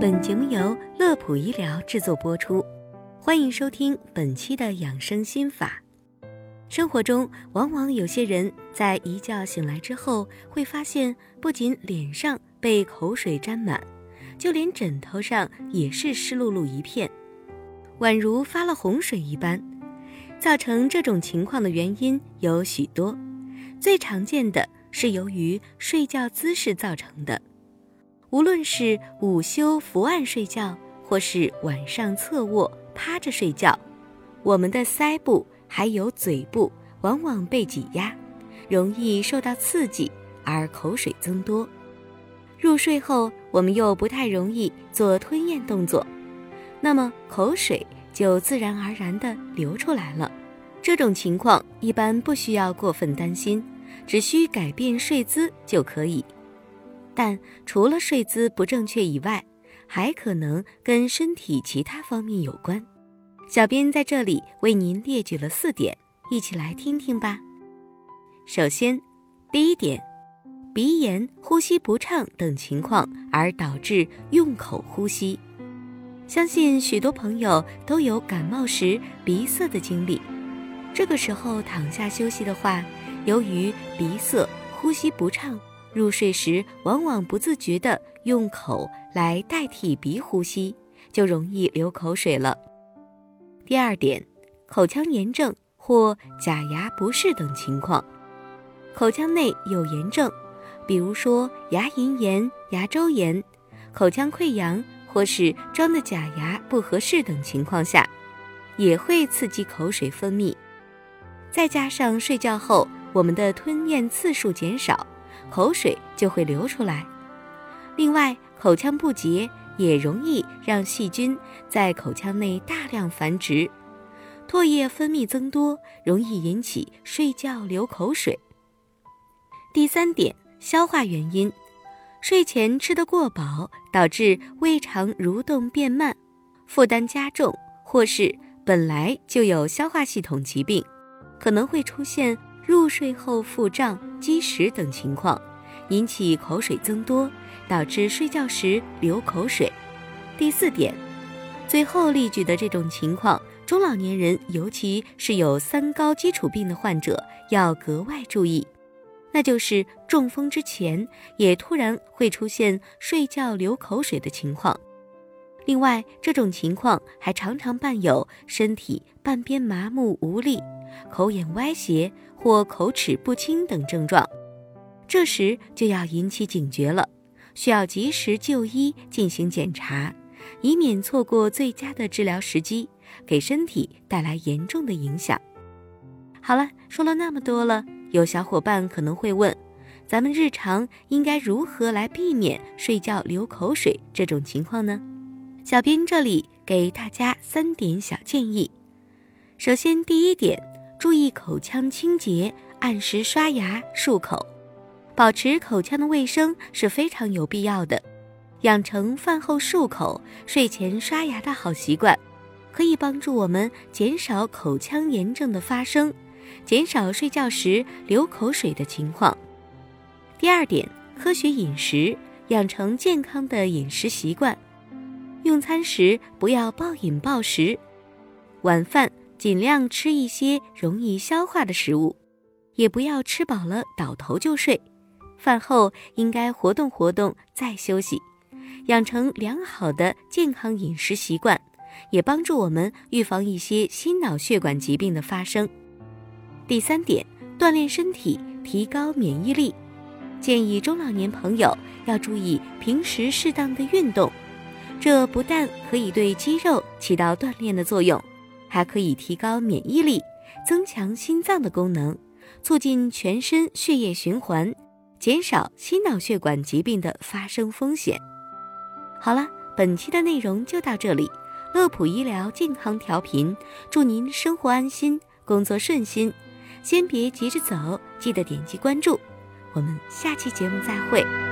本节目由乐普医疗制作播出，欢迎收听本期的养生心法。生活中，往往有些人在一觉醒来之后，会发现不仅脸上被口水沾满，就连枕头上也是湿漉漉一片，宛如发了洪水一般。造成这种情况的原因有许多，最常见的是由于睡觉姿势造成的。无论是午休伏案睡觉，或是晚上侧卧趴着睡觉，我们的腮部还有嘴部往往被挤压，容易受到刺激而口水增多。入睡后，我们又不太容易做吞咽动作，那么口水就自然而然地流出来了。这种情况一般不需要过分担心，只需改变睡姿就可以。但除了睡姿不正确以外，还可能跟身体其他方面有关。小编在这里为您列举了四点，一起来听听吧。首先，第一点，鼻炎、呼吸不畅等情况而导致用口呼吸，相信许多朋友都有感冒时鼻塞的经历。这个时候躺下休息的话，由于鼻塞、呼吸不畅。入睡时，往往不自觉地用口来代替鼻呼吸，就容易流口水了。第二点，口腔炎症或假牙不适等情况，口腔内有炎症，比如说牙龈炎、牙周炎、口腔溃疡或是装的假牙不合适等情况下，也会刺激口水分泌。再加上睡觉后我们的吞咽次数减少。口水就会流出来。另外，口腔不洁也容易让细菌在口腔内大量繁殖，唾液分泌增多，容易引起睡觉流口水。第三点，消化原因：睡前吃得过饱，导致胃肠蠕动变慢，负担加重，或是本来就有消化系统疾病，可能会出现。入睡后腹胀、积食等情况，引起口水增多，导致睡觉时流口水。第四点，最后例举的这种情况，中老年人，尤其是有三高基础病的患者，要格外注意，那就是中风之前也突然会出现睡觉流口水的情况。另外，这种情况还常常伴有身体半边麻木无力。口眼歪斜或口齿不清等症状，这时就要引起警觉了，需要及时就医进行检查，以免错过最佳的治疗时机，给身体带来严重的影响。好了，说了那么多了，有小伙伴可能会问，咱们日常应该如何来避免睡觉流口水这种情况呢？小编这里给大家三点小建议。首先，第一点。注意口腔清洁，按时刷牙漱口，保持口腔的卫生是非常有必要的。养成饭后漱口、睡前刷牙的好习惯，可以帮助我们减少口腔炎症的发生，减少睡觉时流口水的情况。第二点，科学饮食，养成健康的饮食习惯，用餐时不要暴饮暴食，晚饭。尽量吃一些容易消化的食物，也不要吃饱了倒头就睡。饭后应该活动活动再休息，养成良好的健康饮食习惯，也帮助我们预防一些心脑血管疾病的发生。第三点，锻炼身体，提高免疫力。建议中老年朋友要注意平时适当的运动，这不但可以对肌肉起到锻炼的作用。还可以提高免疫力，增强心脏的功能，促进全身血液循环，减少心脑血管疾病的发生风险。好了，本期的内容就到这里。乐普医疗健康调频，祝您生活安心，工作顺心。先别急着走，记得点击关注。我们下期节目再会。